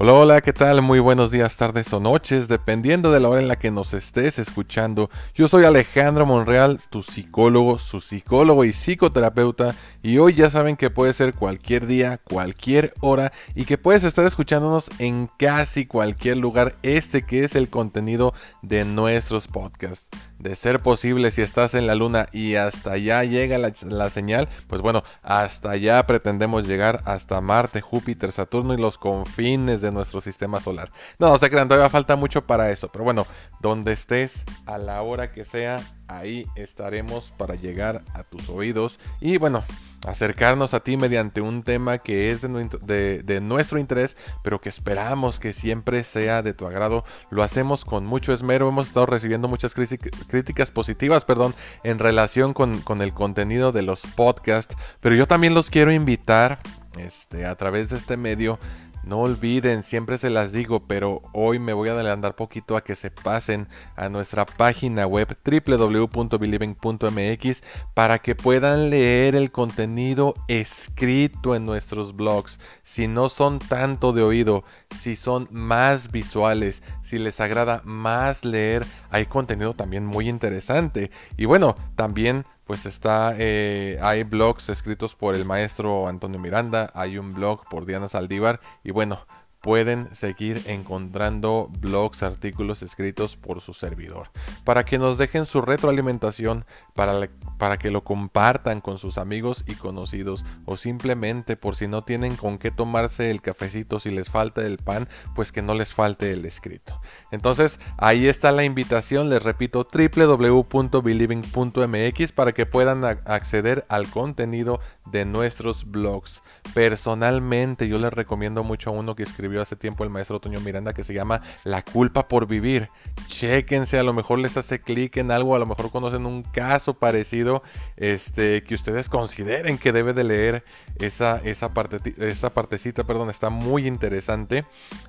Hola, hola, ¿qué tal? Muy buenos días, tardes o noches, dependiendo de la hora en la que nos estés escuchando. Yo soy Alejandro Monreal, tu psicólogo, su psicólogo y psicoterapeuta, y hoy ya saben que puede ser cualquier día, cualquier hora, y que puedes estar escuchándonos en casi cualquier lugar, este que es el contenido de nuestros podcasts. De ser posible, si estás en la luna y hasta allá llega la, señal, pues bueno, hasta allá pretendemos llegar hasta Marte, Júpiter, Saturno y los confines de nuestro sistema solar. No, no se crean, todavía falta mucho para eso. Pero bueno, donde estés, a la hora que sea, ahí estaremos para llegar a tus oídos. Y bueno, acercarnos a ti mediante un tema que es de, nuestro interés, pero que esperamos que siempre sea de tu agrado. Lo hacemos con mucho esmero. Hemos estado recibiendo muchas críticas positivas, perdón, en relación con, con el contenido de los podcasts. Pero yo también los quiero invitar este, a través de este medio no olviden, siempre se las digo, pero hoy me voy a adelantar poquito a que se pasen a nuestra página web www.believing.mx para que puedan leer el contenido escrito en nuestros blogs. Si no son tanto de oído, si son más visuales, si les agrada más leer, hay contenido también muy interesante. Y bueno, también pues está, eh, hay blogs escritos por el maestro Antonio Miranda, hay un blog por Diana Saldívar y bueno, pueden seguir encontrando blogs, artículos escritos por su servidor. Para que nos dejen su retroalimentación, para, para que lo compartan con sus amigos y conocidos o simplemente por si no tienen con qué tomarse el cafecito, si les falta el pan, pues que no les falte el escrito. Entonces ahí está la invitación, les repito, www.believing.mx para que puedan acceder al contenido de nuestros blogs. Personalmente yo les recomiendo mucho a uno que hace tiempo el maestro Toño Miranda que se llama La culpa por vivir. Chequense, a lo mejor les hace clic en algo, a lo mejor conocen un caso parecido este, que ustedes consideren que debe de leer esa, esa, parte, esa partecita, perdón, está muy interesante.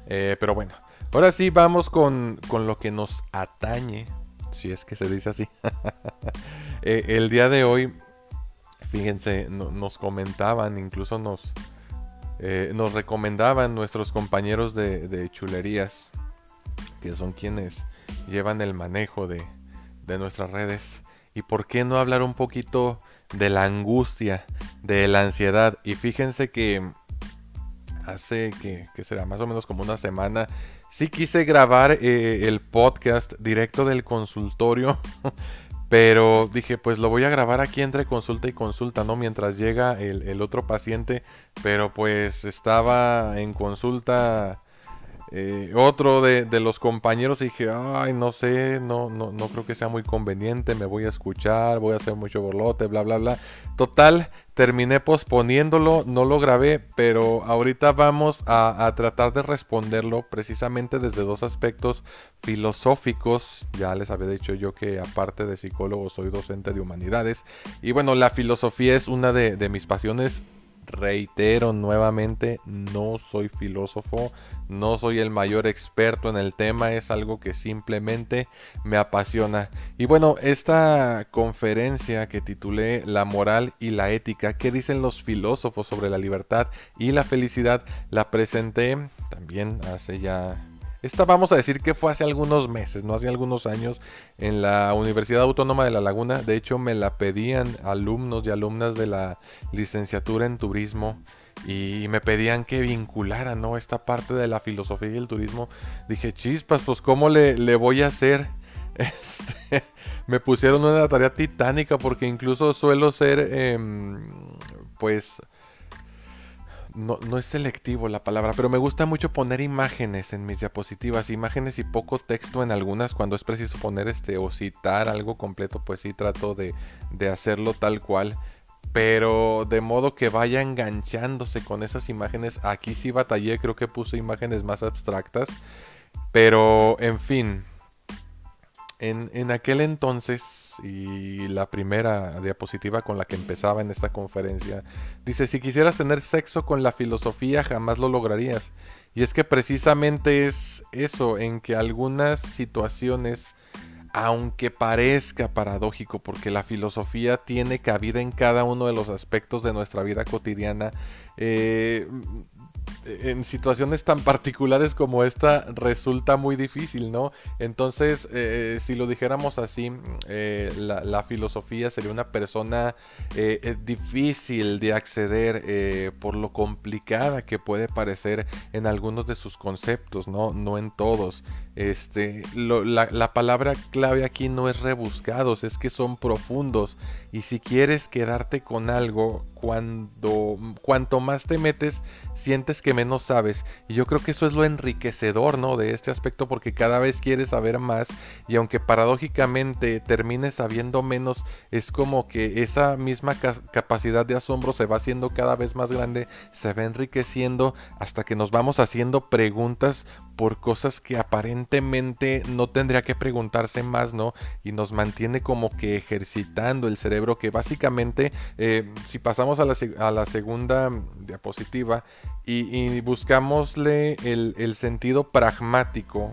Eh, pero bueno, ahora sí vamos con, con lo que nos atañe, si es que se dice así. Eh, el día de hoy, fíjense, nos comentaban, incluso nos, eh, nos recomendaban nuestros compañeros de, chulerías, que son quienes llevan el manejo de, nuestras redes. ¿Y por qué no hablar un poquito de la angustia, de la ansiedad? Y fíjense que hace que, será más o menos como una semana, sí quise grabar eh, el podcast directo del consultorio Pero dije, pues lo voy a grabar aquí entre consulta y consulta, ¿no? Mientras llega el, otro paciente. Pero pues estaba en consulta eh, otro de, los compañeros y dije, ay, no sé, no, no, no creo que sea muy conveniente, me voy a escuchar, voy a hacer mucho borlote, bla, bla, bla. Total, terminé posponiéndolo, no lo grabé, pero ahorita vamos a, tratar de responderlo precisamente desde dos aspectos filosóficos. Ya les había dicho yo que aparte de psicólogo soy docente de humanidades. Y bueno, la filosofía es una de, mis pasiones reitero nuevamente, no soy filósofo, no soy el mayor experto en el tema, es algo que simplemente me apasiona. Y bueno, esta conferencia que titulé La moral y la ética, ¿qué dicen los filósofos sobre la libertad y la felicidad? La presenté también hace ya esta vamos a decir que fue hace algunos meses, no hace algunos años, en la Universidad Autónoma de La Laguna. De hecho, me la pedían alumnos y alumnas de la licenciatura en turismo y me pedían que vinculara ¿no? esta parte de la filosofía y el turismo. Dije, chispas, pues ¿cómo le, voy a hacer? Este, me pusieron una tarea titánica porque incluso suelo ser, em, pues no, no, es selectivo la palabra, pero me gusta mucho poner imágenes en mis diapositivas, imágenes y poco texto en algunas cuando es preciso poner este o citar algo completo, pues sí trato de, de hacerlo tal cual. Pero de modo que vaya enganchándose con esas imágenes. Aquí sí batallé, creo que puse imágenes más abstractas. Pero, en fin, en, aquel entonces, y la primera diapositiva con la que empezaba en esta conferencia, dice, si quisieras tener sexo con la filosofía, jamás lo lograrías. Y es que precisamente es eso, en que algunas situaciones, aunque parezca paradójico, porque la filosofía tiene cabida en cada uno de los aspectos de nuestra vida cotidiana, eh, en situaciones tan particulares como esta resulta muy difícil, ¿no? Entonces, eh, si lo dijéramos así, eh, la, filosofía sería una persona eh, difícil de acceder por lo complicada que puede parecer en algunos de sus conceptos, ¿no? No en todos. Este, la, la, palabra clave aquí no es rebuscados, es que son profundos. Y si quieres quedarte con algo, cuando cuanto más te metes, sientes que menos sabes. Y yo creo que eso es lo enriquecedor, ¿no? De este aspecto, porque cada vez quieres saber más. Y aunque paradójicamente termines sabiendo menos, es como que esa misma capacidad de asombro se va haciendo cada vez más grande, se va enriqueciendo hasta que nos vamos haciendo preguntas por cosas que aparentemente no tendría que preguntarse más, ¿no? Y nos mantiene como que ejercitando el cerebro, que básicamente, eh, si pasamos a la, a la, segunda diapositiva y, y buscamosle el, el sentido pragmático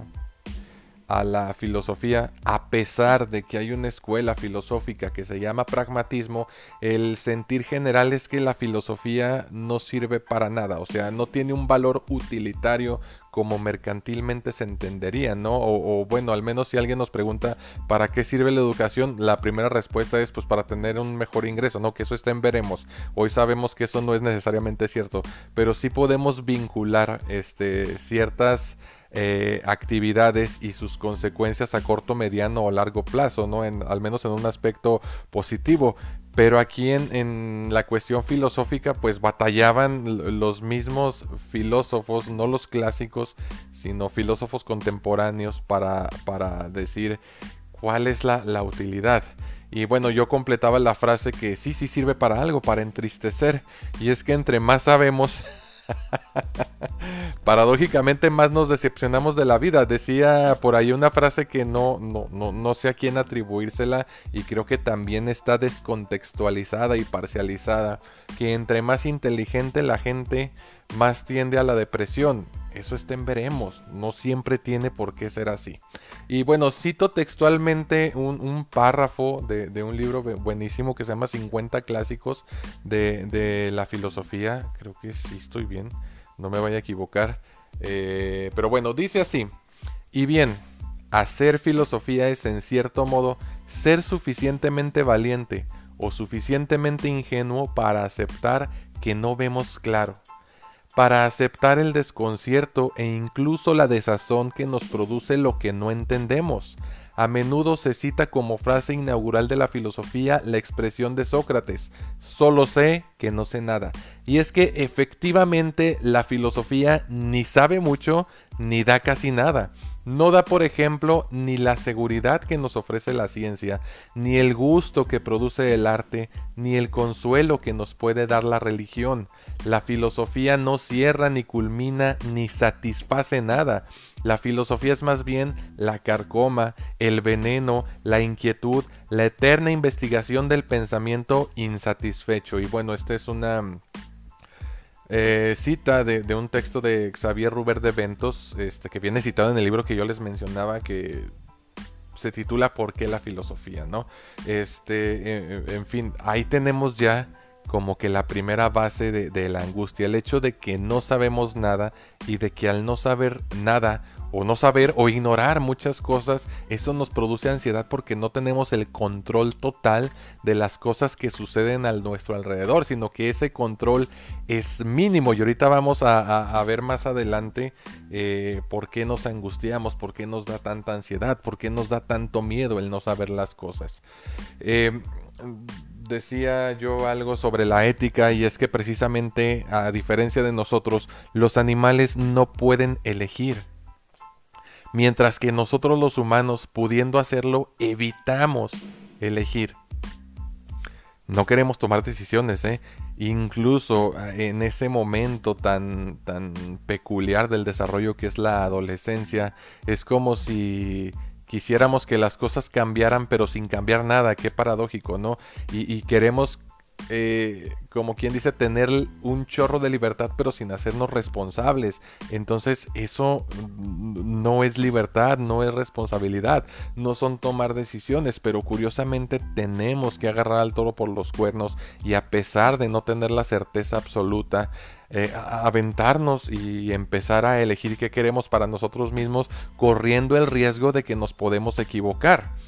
a la filosofía, a pesar de que hay una escuela filosófica que se llama pragmatismo, el sentir general es que la filosofía no sirve para nada, o sea, no tiene un valor utilitario como mercantilmente se entendería, ¿no? O, bueno, al menos si alguien nos pregunta para qué sirve la educación, la primera respuesta es pues para tener un mejor ingreso, ¿no? Que eso está en veremos. Hoy sabemos que eso no es necesariamente cierto, pero sí podemos vincular este, ciertas eh, actividades y sus consecuencias a corto, mediano o largo plazo, ¿no? En, al menos en un aspecto positivo. Pero aquí en, la cuestión filosófica, pues batallaban los mismos filósofos, no los clásicos, sino filósofos contemporáneos para, para decir cuál es la, la utilidad. Y bueno, yo completaba la frase que sí, sí sirve para algo, para entristecer. Y es que entre más sabemos, Paradójicamente más nos decepcionamos de la vida. Decía por ahí una frase que no, no, no, no sé a quién atribuírsela y creo que también está descontextualizada y parcializada. Que entre más inteligente la gente, más tiende a la depresión eso está en veremos, no siempre tiene por qué ser así. Y bueno, cito textualmente un, párrafo de, un libro buenísimo que se llama 50 clásicos de, la filosofía, creo que sí estoy bien, no me vaya a equivocar. Eh, pero bueno, dice así, y bien, hacer filosofía es en cierto modo ser suficientemente valiente o suficientemente ingenuo para aceptar que no vemos claro para aceptar el desconcierto e incluso la desazón que nos produce lo que no entendemos. A menudo se cita como frase inaugural de la filosofía la expresión de Sócrates, solo sé que no sé nada. Y es que efectivamente la filosofía ni sabe mucho ni da casi nada. No da, por ejemplo, ni la seguridad que nos ofrece la ciencia, ni el gusto que produce el arte, ni el consuelo que nos puede dar la religión. La filosofía no cierra, ni culmina, ni satisface nada. La filosofía es más bien la carcoma, el veneno, la inquietud, la eterna investigación del pensamiento insatisfecho. Y bueno, esta es una eh, cita de, un texto de Xavier Ruber de Ventos, este, que viene citado en el libro que yo les mencionaba, que se titula ¿Por qué la filosofía? ¿no? Este, en, fin, ahí tenemos ya como que la primera base de, la angustia, el hecho de que no sabemos nada y de que al no saber nada o no saber o ignorar muchas cosas, eso nos produce ansiedad porque no tenemos el control total de las cosas que suceden a nuestro alrededor, sino que ese control es mínimo y ahorita vamos a, ver más adelante eh, por qué nos angustiamos, por qué nos da tanta ansiedad, por qué nos da tanto miedo el no saber las cosas. Eh, decía yo algo sobre la ética y es que precisamente a diferencia de nosotros, los animales no pueden elegir mientras que nosotros los humanos, pudiendo hacerlo, evitamos elegir. No queremos tomar decisiones, ¿eh? Incluso ah, en ese momento tan, tan peculiar del desarrollo que es la adolescencia, es como si quisiéramos que las cosas cambiaran pero sin cambiar nada, qué paradójico, ¿no? Y, y queremos eh, como quien dice, tener un chorro de libertad pero sin hacernos responsables. Entonces eso no es libertad, no es responsabilidad, no son tomar decisiones, pero curiosamente tenemos que agarrar al toro por los cuernos y a pesar de no tener la certeza absoluta, eh, aventarnos y empezar a elegir qué queremos para nosotros mismos, corriendo el riesgo de que nos podemos equivocar.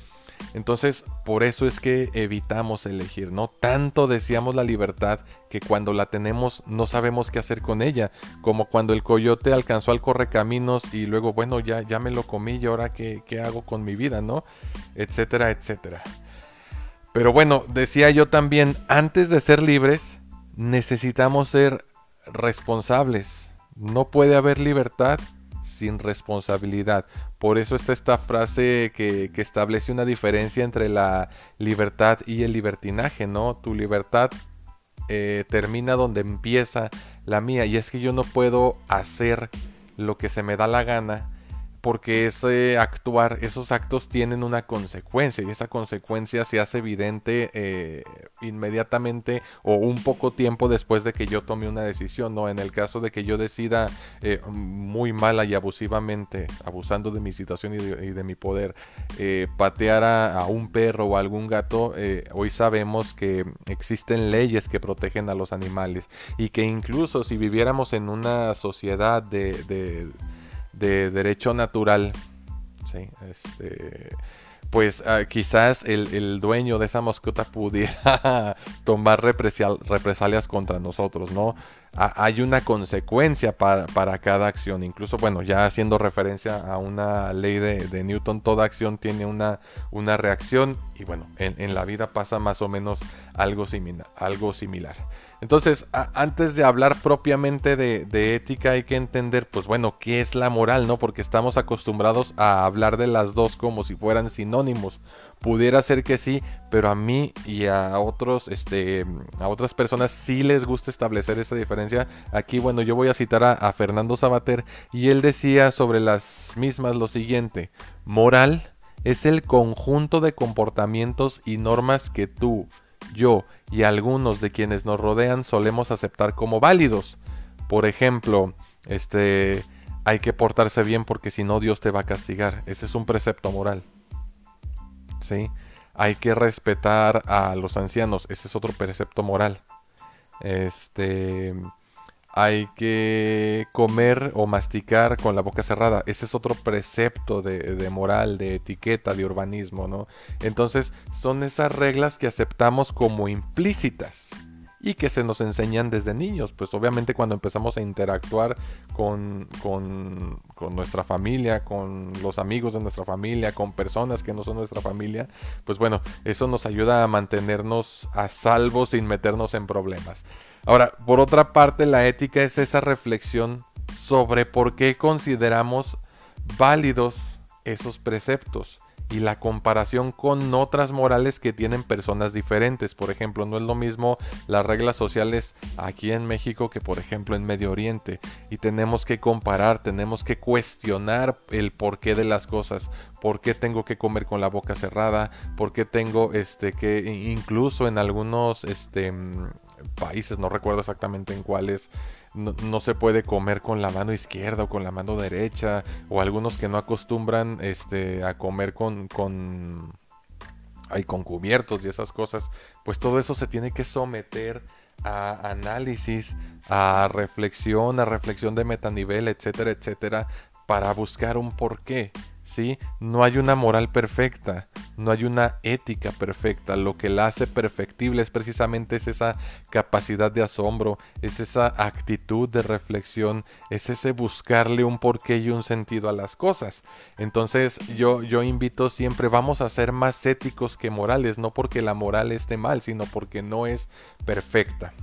Entonces, por eso es que evitamos elegir, ¿no? Tanto deseamos la libertad que cuando la tenemos no sabemos qué hacer con ella, como cuando el coyote alcanzó al correcaminos y luego, bueno, ya, ya me lo comí y ahora qué, qué hago con mi vida, ¿no? Etcétera, etcétera. Pero bueno, decía yo también, antes de ser libres, necesitamos ser responsables. No puede haber libertad sin responsabilidad. Por eso está esta frase que, establece una diferencia entre la libertad y el libertinaje, ¿no? Tu libertad eh, termina donde empieza la mía. Y es que yo no puedo hacer lo que se me da la gana porque ese actuar, esos actos tienen una consecuencia y esa consecuencia se hace evidente eh, inmediatamente o un poco tiempo después de que yo tome una decisión, ¿no? En el caso de que yo decida eh, muy mala y abusivamente, abusando de mi situación y de, mi poder, eh, patear a, un perro o a algún gato, hoy sabemos que existen leyes que protegen a los animales y que incluso si viviéramos en una sociedad de derecho natural, ¿sí? este, pues ah, quizás el, dueño de esa mascota pudiera tomar represalias contra nosotros, ¿no? Hay una consecuencia para, cada acción. Incluso, bueno, ya haciendo referencia a una ley de, Newton, toda acción tiene una, una reacción y bueno, en, la vida pasa más o menos algo similar. Algo similar. Entonces, antes de hablar propiamente de, de, ética, hay que entender, pues bueno, qué es la moral, ¿no? Porque estamos acostumbrados a hablar de las dos como si fueran sinónimos. Pudiera ser que sí, pero a mí y a otros, este, a otras personas sí les gusta establecer esa diferencia. Aquí, bueno, yo voy a citar a, Fernando Sabater y él decía sobre las mismas lo siguiente: moral es el conjunto de comportamientos y normas que tú, yo y algunos de quienes nos rodean solemos aceptar como válidos. Por ejemplo, este, hay que portarse bien porque si no Dios te va a castigar. Ese es un precepto moral. ¿Sí? Hay que respetar a los ancianos, ese es otro precepto moral. Este, hay que comer o masticar con la boca cerrada. Ese es otro precepto de, de, moral, de etiqueta, de urbanismo, ¿no? Entonces, son esas reglas que aceptamos como implícitas y que se nos enseñan desde niños. Pues obviamente cuando empezamos a interactuar con, con, nuestra familia, con los amigos de nuestra familia, con personas que no son nuestra familia, pues bueno, eso nos ayuda a mantenernos a salvo sin meternos en problemas. Ahora, por otra parte, la ética es esa reflexión sobre por qué consideramos válidos esos preceptos y la comparación con otras morales que tienen personas diferentes. Por ejemplo, no es lo mismo las reglas sociales aquí en México que por ejemplo en Medio Oriente. Y tenemos que comparar, tenemos que cuestionar el porqué de las cosas. ¿Por qué tengo que comer con la boca cerrada? ¿Por qué tengo este que incluso en algunos este países, no recuerdo exactamente en cuáles, no, se puede comer con la mano izquierda o con la mano derecha, o algunos que no acostumbran este, a comer con, con, con cubiertos y esas cosas, pues todo eso se tiene que someter a análisis, a reflexión, a reflexión de metanivel, etcétera, etcétera, para buscar un porqué. ¿Sí? No hay una moral perfecta, no hay una ética perfecta. Lo que la hace perfectible es precisamente esa capacidad de asombro, es esa actitud de reflexión, es ese buscarle un porqué y un sentido a las cosas. Entonces yo, yo invito siempre, vamos a ser más éticos que morales, no porque la moral esté mal, sino porque no es perfecta.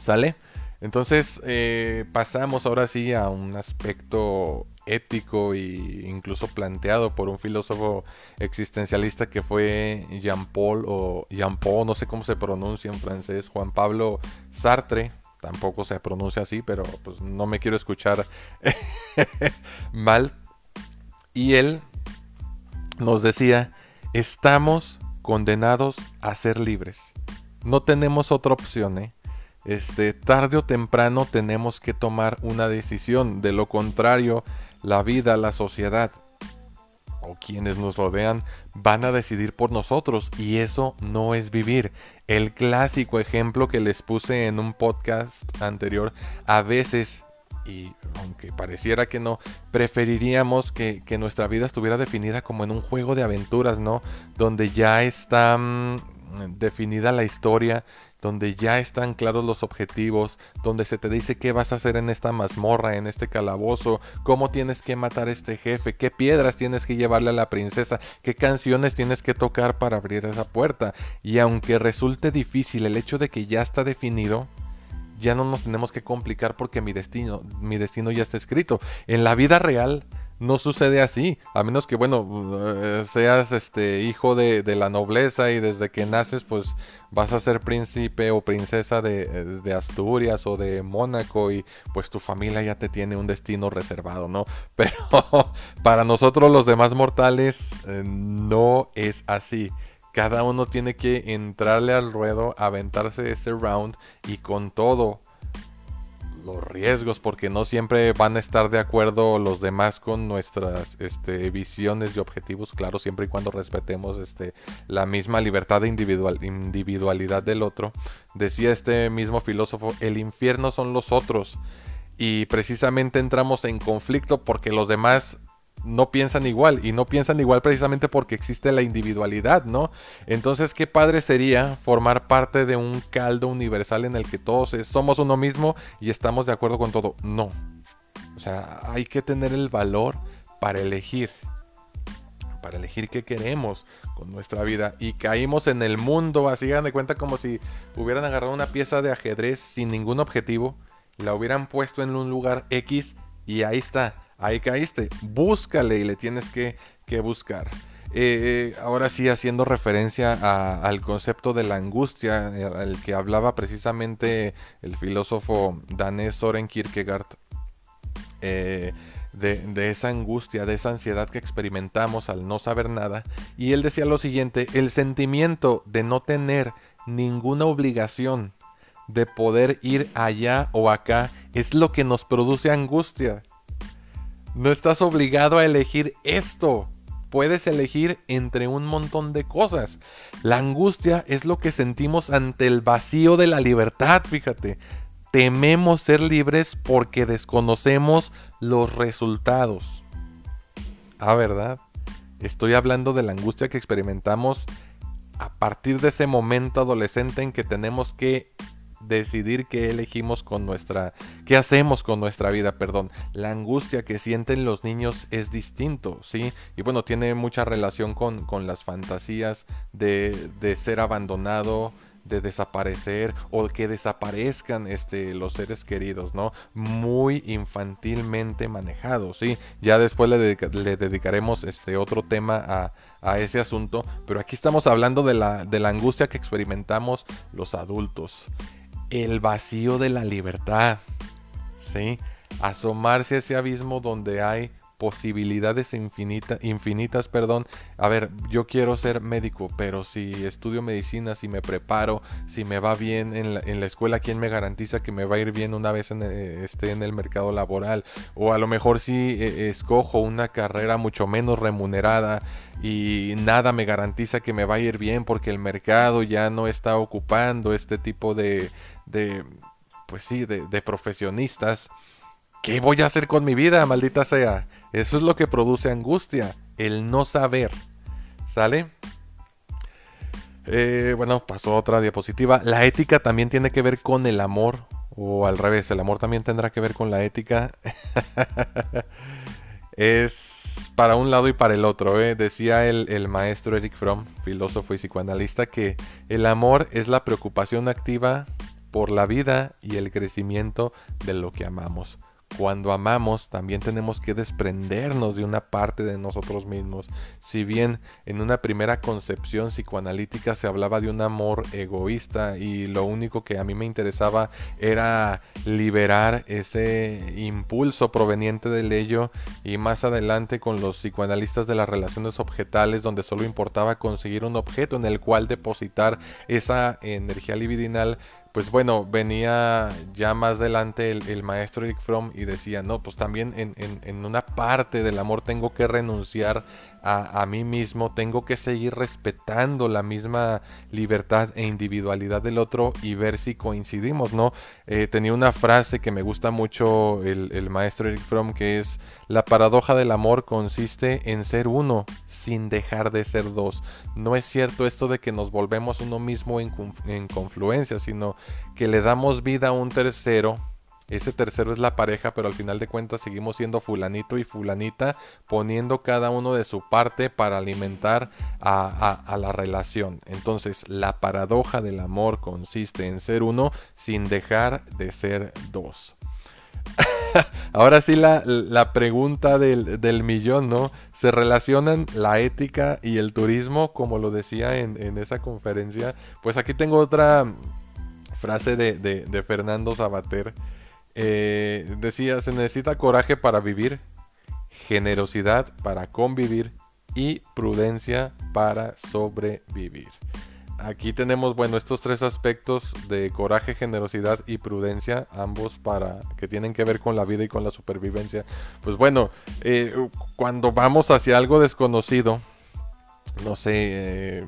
¿Sale? Entonces eh, pasamos ahora sí a un aspecto ético e incluso planteado por un filósofo existencialista que fue Jean Paul o Jean Paul, no sé cómo se pronuncia en francés, Juan Pablo Sartre, tampoco se pronuncia así, pero pues no me quiero escuchar mal. Y él nos decía, estamos condenados a ser libres, No tenemos otra opción, ¿eh? Este, tarde o temprano tenemos que tomar una decisión. De lo contrario, la vida, la sociedad o quienes nos rodean van a decidir por nosotros y eso no es vivir. El clásico ejemplo que les puse en un podcast anterior, a veces, y aunque pareciera que no, preferiríamos que, nuestra vida estuviera definida como en un juego de aventuras, ¿no? Donde ya está mm, definida la historia, donde ya están claros los objetivos, donde se te dice qué vas a hacer en esta mazmorra, en este calabozo, cómo tienes que matar a este jefe, qué piedras tienes que llevarle a la princesa, qué canciones tienes que tocar para abrir esa puerta. Y aunque resulte difícil el hecho de que ya está definido, ya no nos tenemos que complicar porque mi destino, mi destino ya está escrito. En la vida real, no sucede así, a menos que, bueno, eh, seas este hijo de, la nobleza y desde que naces, pues vas a ser príncipe o princesa de, Asturias o de Mónaco y pues tu familia ya te tiene un destino reservado, ¿no? Pero para nosotros los demás mortales eh, no es así. Cada uno tiene que entrarle al ruedo, aventarse ese round y con todo los riesgos, porque no siempre van a estar de acuerdo los demás con nuestras este, visiones y objetivos, claro, siempre y cuando respetemos este, la misma libertad de individual, individualidad del otro. Decía este mismo filósofo, el infierno son los otros. Y precisamente entramos en conflicto porque los demás no piensan igual y no piensan igual precisamente porque existe la individualidad, ¿no? Entonces, qué padre sería formar parte de un caldo universal en el que todos somos uno mismo y estamos de acuerdo con todo. No. O sea, hay que tener el valor para elegir. Para elegir qué queremos con nuestra vida. Y caímos en el mundo, así hagan de cuenta como si hubieran agarrado una pieza de ajedrez sin ningún objetivo, la hubieran puesto en un lugar X y ahí está ahí caíste. Búscale y le tienes que, buscar. Eh, ahora sí, haciendo referencia al concepto de la angustia, eh, al que hablaba precisamente el filósofo danés Soren Kierkegaard, eh, de, esa angustia, de esa ansiedad que experimentamos al no saber nada. Y él decía lo siguiente, el sentimiento de no tener ninguna obligación de poder ir allá o acá es lo que nos produce angustia. No estás obligado a elegir esto. Puedes elegir entre un montón de cosas. La angustia es lo que sentimos ante el vacío de la libertad, fíjate. Tememos ser libres porque desconocemos los resultados. Ah, ¿verdad? Estoy hablando de la angustia que experimentamos a partir de ese momento adolescente en que tenemos que decidir qué elegimos con nuestra, qué hacemos con nuestra vida, perdón. La angustia que sienten los niños es distinto, ¿sí? Y bueno, tiene mucha relación con, con las fantasías de, de ser abandonado, de desaparecer o que desaparezcan este, los seres queridos, ¿no? Muy infantilmente manejados, ¿sí? Ya después le, le dedicaremos este otro tema a, a, ese asunto, pero aquí estamos hablando de la, de la angustia que experimentamos los adultos el vacío de la libertad. ¿Sí? Asomarse a ese abismo donde hay posibilidades infinitas, perdón. A ver, yo quiero ser médico, pero si estudio medicina, si me preparo, si me va bien en la, escuela, ¿quién me garantiza que me va a ir bien una vez eh, esté en el mercado laboral? O a lo mejor si eh, escojo una carrera mucho menos remunerada y nada me garantiza que me va a ir bien porque el mercado ya no está ocupando este tipo de, de pues sí, de profesionistas. ¿Qué voy a hacer con mi vida, maldita sea? Eso es lo que produce angustia, el no saber. ¿Sale? Eh, bueno, pasó otra diapositiva. La ética también tiene que ver con el amor. O al revés, el amor también tendrá que ver con la ética. es para un lado y para el otro. ¿eh? Decía el, el, maestro Eric Fromm, filósofo y psicoanalista, que el amor es la preocupación activa por la vida y el crecimiento de lo que amamos cuando amamos también tenemos que desprendernos de una parte de nosotros mismos. Si bien en una primera concepción psicoanalítica se hablaba de un amor egoísta y lo único que a mí me interesaba era liberar ese impulso proveniente del ello y más adelante con los psicoanalistas de las relaciones objetales donde solo importaba conseguir un objeto en el cual depositar esa energía libidinal pues bueno, venía ya más adelante el, maestro Eric Fromm y decía, no, pues también en, en, una parte del amor tengo que renunciar a, mí mismo, tengo que seguir respetando la misma libertad e individualidad del otro y ver si coincidimos, ¿no? Eh, tenía una frase que me gusta mucho el, el maestro Eric Fromm que es, la paradoja del amor consiste en ser uno sin dejar de ser dos. No es cierto esto de que nos volvemos uno mismo en, en confluencia, sino que le damos vida a un tercero ese tercero es la pareja, pero al final de cuentas seguimos siendo fulanito y fulanita, poniendo cada uno de su parte para alimentar a, la relación. Entonces, la paradoja del amor consiste en ser uno sin dejar de ser dos. Ahora sí la, pregunta del, millón, ¿no? ¿Se relacionan la ética y el turismo, como lo decía en, esa conferencia? Pues aquí tengo otra frase de, de Fernando Sabater eh, decía, se necesita coraje para vivir, generosidad para convivir y prudencia para sobrevivir. Aquí tenemos, bueno, estos tres aspectos de coraje, generosidad y prudencia, ambos para que tienen que ver con la vida y con la supervivencia. Pues bueno, eh, cuando vamos hacia algo desconocido, no sé, eh,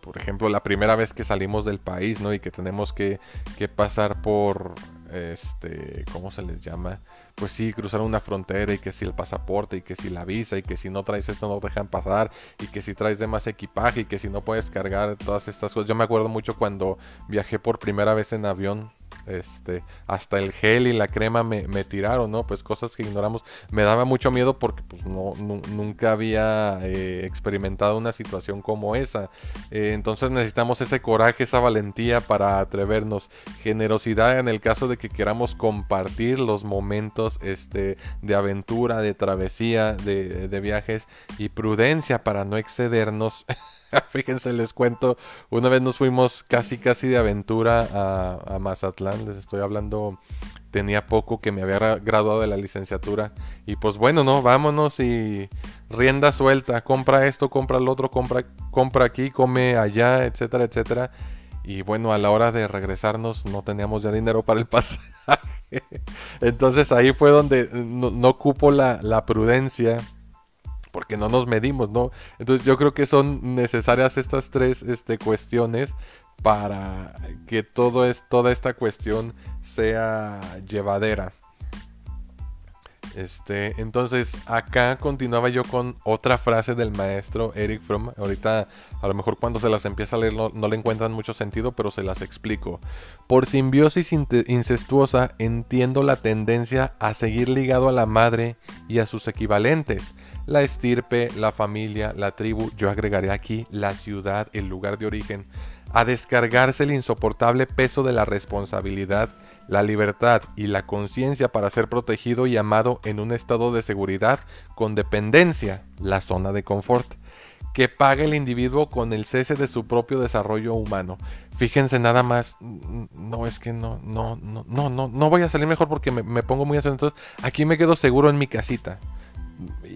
por ejemplo, la primera vez que salimos del país, ¿no? Y que tenemos que, que pasar por este, ¿cómo se les llama? Pues sí, cruzar una frontera y que si el pasaporte y que si la visa y que si no traes esto no te dejan pasar y que si traes de más equipaje y que si no puedes cargar todas estas cosas. Yo me acuerdo mucho cuando viajé por primera vez en avión este, hasta el gel y la crema me, tiraron, ¿no? Pues cosas que ignoramos. Me daba mucho miedo porque pues nunca había eh, experimentado una situación como esa. Eh, entonces necesitamos ese coraje, esa valentía para atrevernos. Generosidad en el caso de que queramos compartir los momentos este, de aventura, de travesía, de, de viajes y prudencia para no excedernos. Fíjense, les cuento, una vez nos fuimos casi casi de aventura a, Mazatlán, les estoy hablando, tenía poco que me había graduado de la licenciatura y pues bueno, no, vámonos y rienda suelta, compra esto, compra lo otro, compra, compra aquí, come allá, etcétera, etcétera. Y bueno, a la hora de regresarnos no teníamos ya dinero para el pasaje. Entonces ahí fue donde no, no cupo la prudencia porque no nos medimos, ¿no? Entonces yo creo que son necesarias estas tres este, cuestiones para que todo es, toda esta cuestión sea llevadera. Este, entonces acá continuaba yo con otra frase del maestro Eric Fromm. Ahorita a lo mejor cuando se las empieza a leer no, no le encuentran mucho sentido, pero se las explico. Por simbiosis incestuosa entiendo la tendencia a seguir ligado a la madre y a sus equivalentes la estirpe, la familia, la tribu, yo agregaré aquí la ciudad, el lugar de origen, a descargarse el insoportable peso de la responsabilidad, la libertad y la conciencia para ser protegido y amado en un estado de seguridad con dependencia, la zona de confort, que paga el individuo con el cese de su propio desarrollo humano. Fíjense nada más, no es que no, no, no, no, no, no voy a salir mejor porque me, me pongo muy así. Entonces, aquí me quedo seguro en mi casita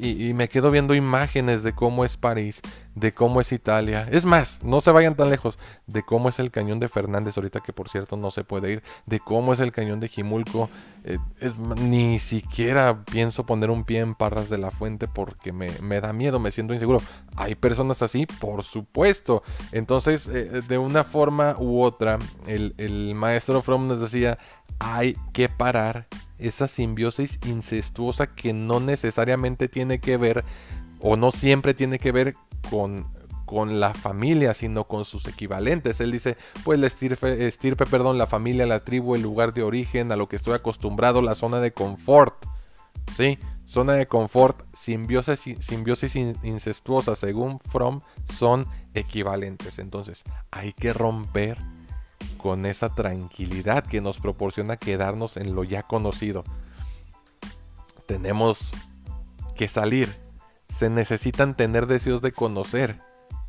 y, me quedo viendo imágenes de cómo es París, de cómo es Italia. Es más, no se vayan tan lejos, de cómo es el cañón de Fernández, ahorita que por cierto no se puede ir, de cómo es el cañón de Jimulco. Eh, ni siquiera pienso poner un pie en Parras de la Fuente porque me, da miedo, me siento inseguro. Hay personas así, por supuesto. Entonces, eh, de una forma u otra, el, el maestro Fromm nos decía, hay que parar esa simbiosis incestuosa que no necesariamente tiene que ver o no siempre tiene que ver con, con la familia, sino con sus equivalentes. Él dice, pues la estirpe, estirpe, perdón, la familia, la tribu, el lugar de origen, a lo que estoy acostumbrado, la zona de confort. ¿Sí? Zona de confort, simbiosis, simbiosis incestuosa, según Fromm, son equivalentes. Entonces, hay que romper con esa tranquilidad que nos proporciona quedarnos en lo ya conocido. tenemos que salir. Se necesitan tener deseos de conocer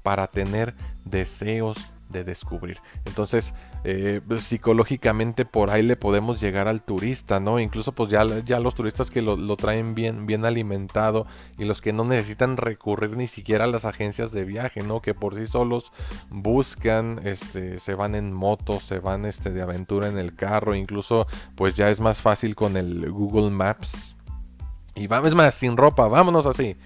para tener deseos de descubrir. Entonces, eh, psicológicamente por ahí le podemos llegar al turista, ¿no? Incluso pues ya, ya los turistas que lo, traen bien, bien alimentado y los que no necesitan recurrir ni siquiera a las agencias de viaje, ¿no? Que por sí solos buscan, este, se van en moto, se van este, de aventura en el carro, incluso pues ya es más fácil con el Google Maps. Y vamos más, sin ropa, vámonos así.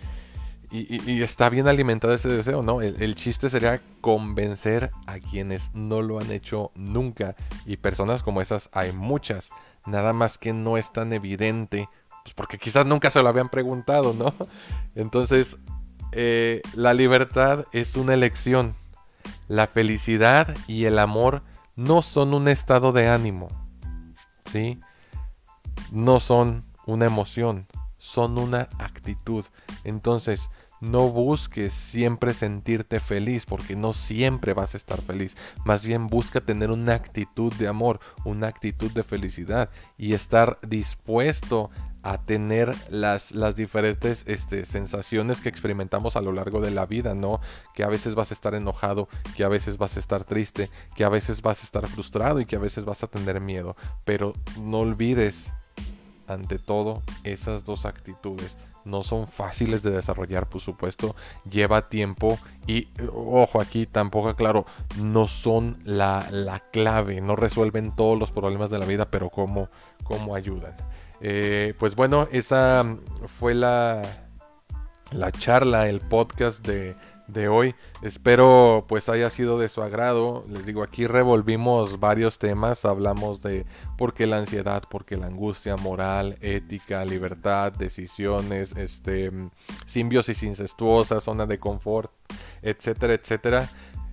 Y, está bien alimentado ese deseo, ¿no? El, chiste sería convencer a quienes no lo han hecho nunca. Y personas como esas hay muchas. Nada más que no es tan evidente. Pues porque quizás nunca se lo habían preguntado, ¿no? Entonces, eh, la libertad es una elección. La felicidad y el amor no son un estado de ánimo. ¿Sí? No son una emoción son una actitud. Entonces, no busques siempre sentirte feliz, porque no siempre vas a estar feliz. Más bien busca tener una actitud de amor, una actitud de felicidad y estar dispuesto a tener las, las diferentes este, sensaciones que experimentamos a lo largo de la vida, ¿no? Que a veces vas a estar enojado, que a veces vas a estar triste, que a veces vas a estar frustrado y que a veces vas a tener miedo. Pero no olvides ante todo esas dos actitudes no son fáciles de desarrollar, por supuesto, lleva tiempo y, ojo, aquí tampoco, claro, no son la, clave, no resuelven todos los problemas de la vida, pero cómo, cómo ayudan. Eh, pues bueno, esa fue la, la charla, el podcast de, de hoy. Espero pues haya sido de su agrado. Les digo, aquí revolvimos varios temas. Hablamos de por qué la ansiedad, por qué la angustia, moral, ética, libertad, decisiones, este, simbiosis incestuosa, zona de confort, etcétera, etcétera.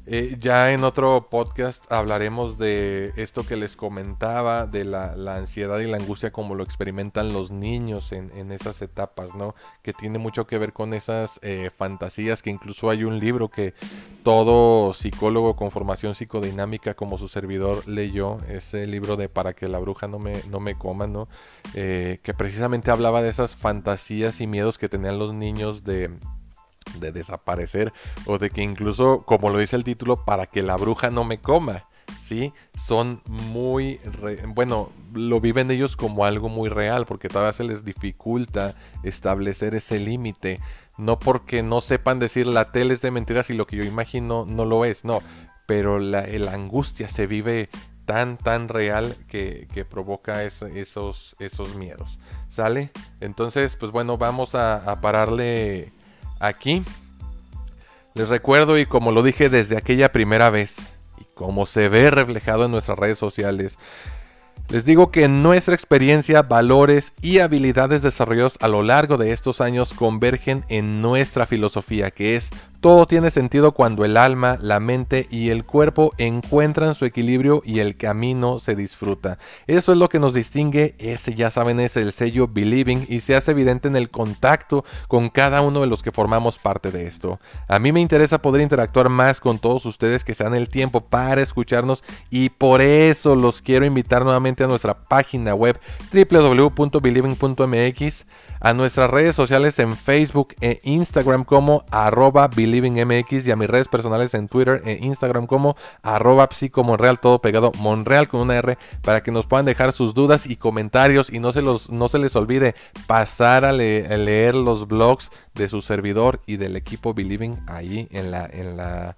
Eh, ya en otro podcast hablaremos de esto que les comentaba, de la, ansiedad y la angustia como lo experimentan los niños en, esas etapas, ¿no? Que tiene mucho que ver con esas eh, fantasías, que incluso hay un libro que todo psicólogo con formación psicodinámica como su servidor leyó, ese libro de Para que la bruja no me, no me coma, ¿no? Eh, que precisamente hablaba de esas fantasías y miedos que tenían los niños de de desaparecer o de que incluso, como lo dice el título, para que la bruja no me coma. ¿sí? Son muy, bueno, lo viven ellos como algo muy real, porque todavía se les dificulta establecer ese límite, no porque no sepan decir la tele es de mentiras y lo que yo imagino no lo es, no, pero la, angustia se vive tan, tan real que, provoca esos, esos miedos, ¿sale? Entonces, pues bueno, vamos a pararle aquí. Les recuerdo y como lo dije desde aquella primera vez, y como se ve reflejado en nuestras redes sociales, les digo que nuestra experiencia, valores y habilidades desarrollados a lo largo de estos años convergen en nuestra filosofía, que es todo tiene sentido cuando el alma, la mente y el cuerpo encuentran su equilibrio y el camino se disfruta. Eso es lo que nos distingue, ese ya saben es el sello Believing y se hace evidente en el contacto con cada uno de los que formamos parte de esto. A mí me interesa poder interactuar más con todos ustedes que se dan el tiempo para escucharnos y por eso los quiero invitar nuevamente a nuestra página web www.believing.mx a nuestras redes sociales en Facebook e Instagram como arroba y a mis redes personales en Twitter e Instagram como arroba psicomonreal, todo pegado Monreal con una R, para que nos puedan dejar sus dudas y comentarios y no se, los, no se les olvide pasar a, leer los blogs de su servidor y del equipo Believing ahí en la, en la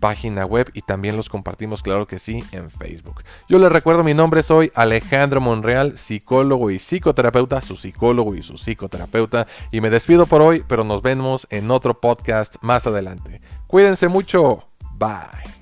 página web y también los compartimos, claro que sí, en Facebook. Yo les recuerdo mi nombre, soy Alejandro Monreal, psicólogo y psicoterapeuta, su psicólogo y su psicoterapeuta, y me despido por hoy, pero nos vemos en otro podcast más adelante. Cuídense mucho, bye.